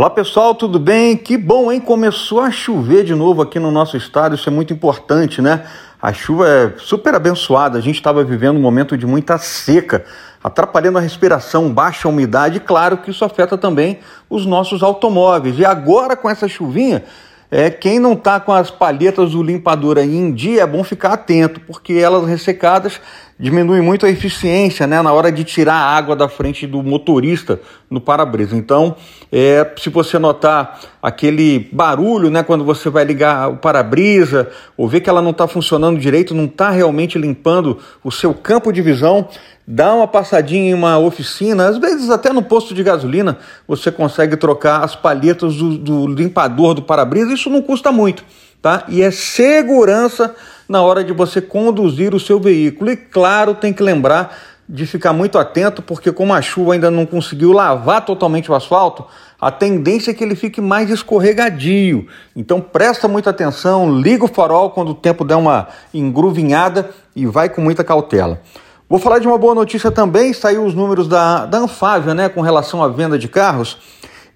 Olá pessoal, tudo bem? Que bom, hein? Começou a chover de novo aqui no nosso estado, isso é muito importante, né? A chuva é super abençoada, a gente estava vivendo um momento de muita seca, atrapalhando a respiração, baixa umidade, e claro que isso afeta também os nossos automóveis. E agora com essa chuvinha, é, quem não está com as palhetas do limpador aí em dia, é bom ficar atento, porque elas ressecadas diminuem muito a eficiência né, na hora de tirar a água da frente do motorista no para-brisa. Então, é, se você notar aquele barulho né, quando você vai ligar o para-brisa, ou ver que ela não está funcionando direito, não está realmente limpando o seu campo de visão, dá uma passadinha em uma oficina, às vezes até no posto de gasolina, você consegue trocar as palhetas do, do limpador do para-brisa, isso não custa muito, tá? E é segurança na hora de você conduzir o seu veículo. E claro, tem que lembrar de ficar muito atento, porque como a chuva ainda não conseguiu lavar totalmente o asfalto, a tendência é que ele fique mais escorregadio. Então presta muita atenção, liga o farol quando o tempo der uma engruvinhada e vai com muita cautela. Vou falar de uma boa notícia também, saiu os números da, da Anfávia, né, com relação à venda de carros.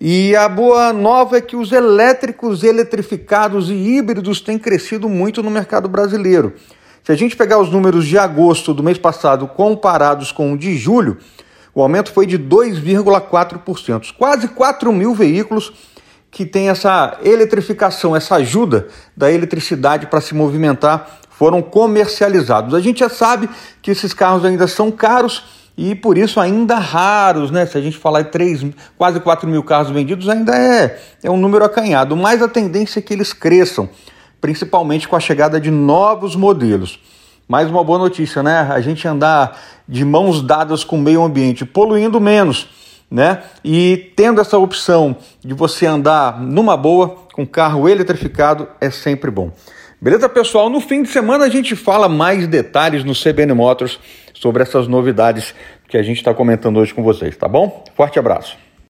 E a boa nova é que os elétricos, eletrificados e híbridos têm crescido muito no mercado brasileiro. Se a gente pegar os números de agosto do mês passado comparados com o de julho, o aumento foi de 2,4%. Quase 4 mil veículos que têm essa eletrificação, essa ajuda da eletricidade para se movimentar foram comercializados. A gente já sabe que esses carros ainda são caros e por isso ainda raros, né? Se a gente falar em 3, quase 4 mil carros vendidos, ainda é, é um número acanhado, mas a tendência é que eles cresçam, principalmente com a chegada de novos modelos. Mais uma boa notícia, né? A gente andar de mãos dadas com o meio ambiente, poluindo menos, né? E tendo essa opção de você andar numa boa com carro eletrificado é sempre bom. Beleza, pessoal? No fim de semana a gente fala mais detalhes no CBN Motors sobre essas novidades que a gente está comentando hoje com vocês, tá bom? Forte abraço.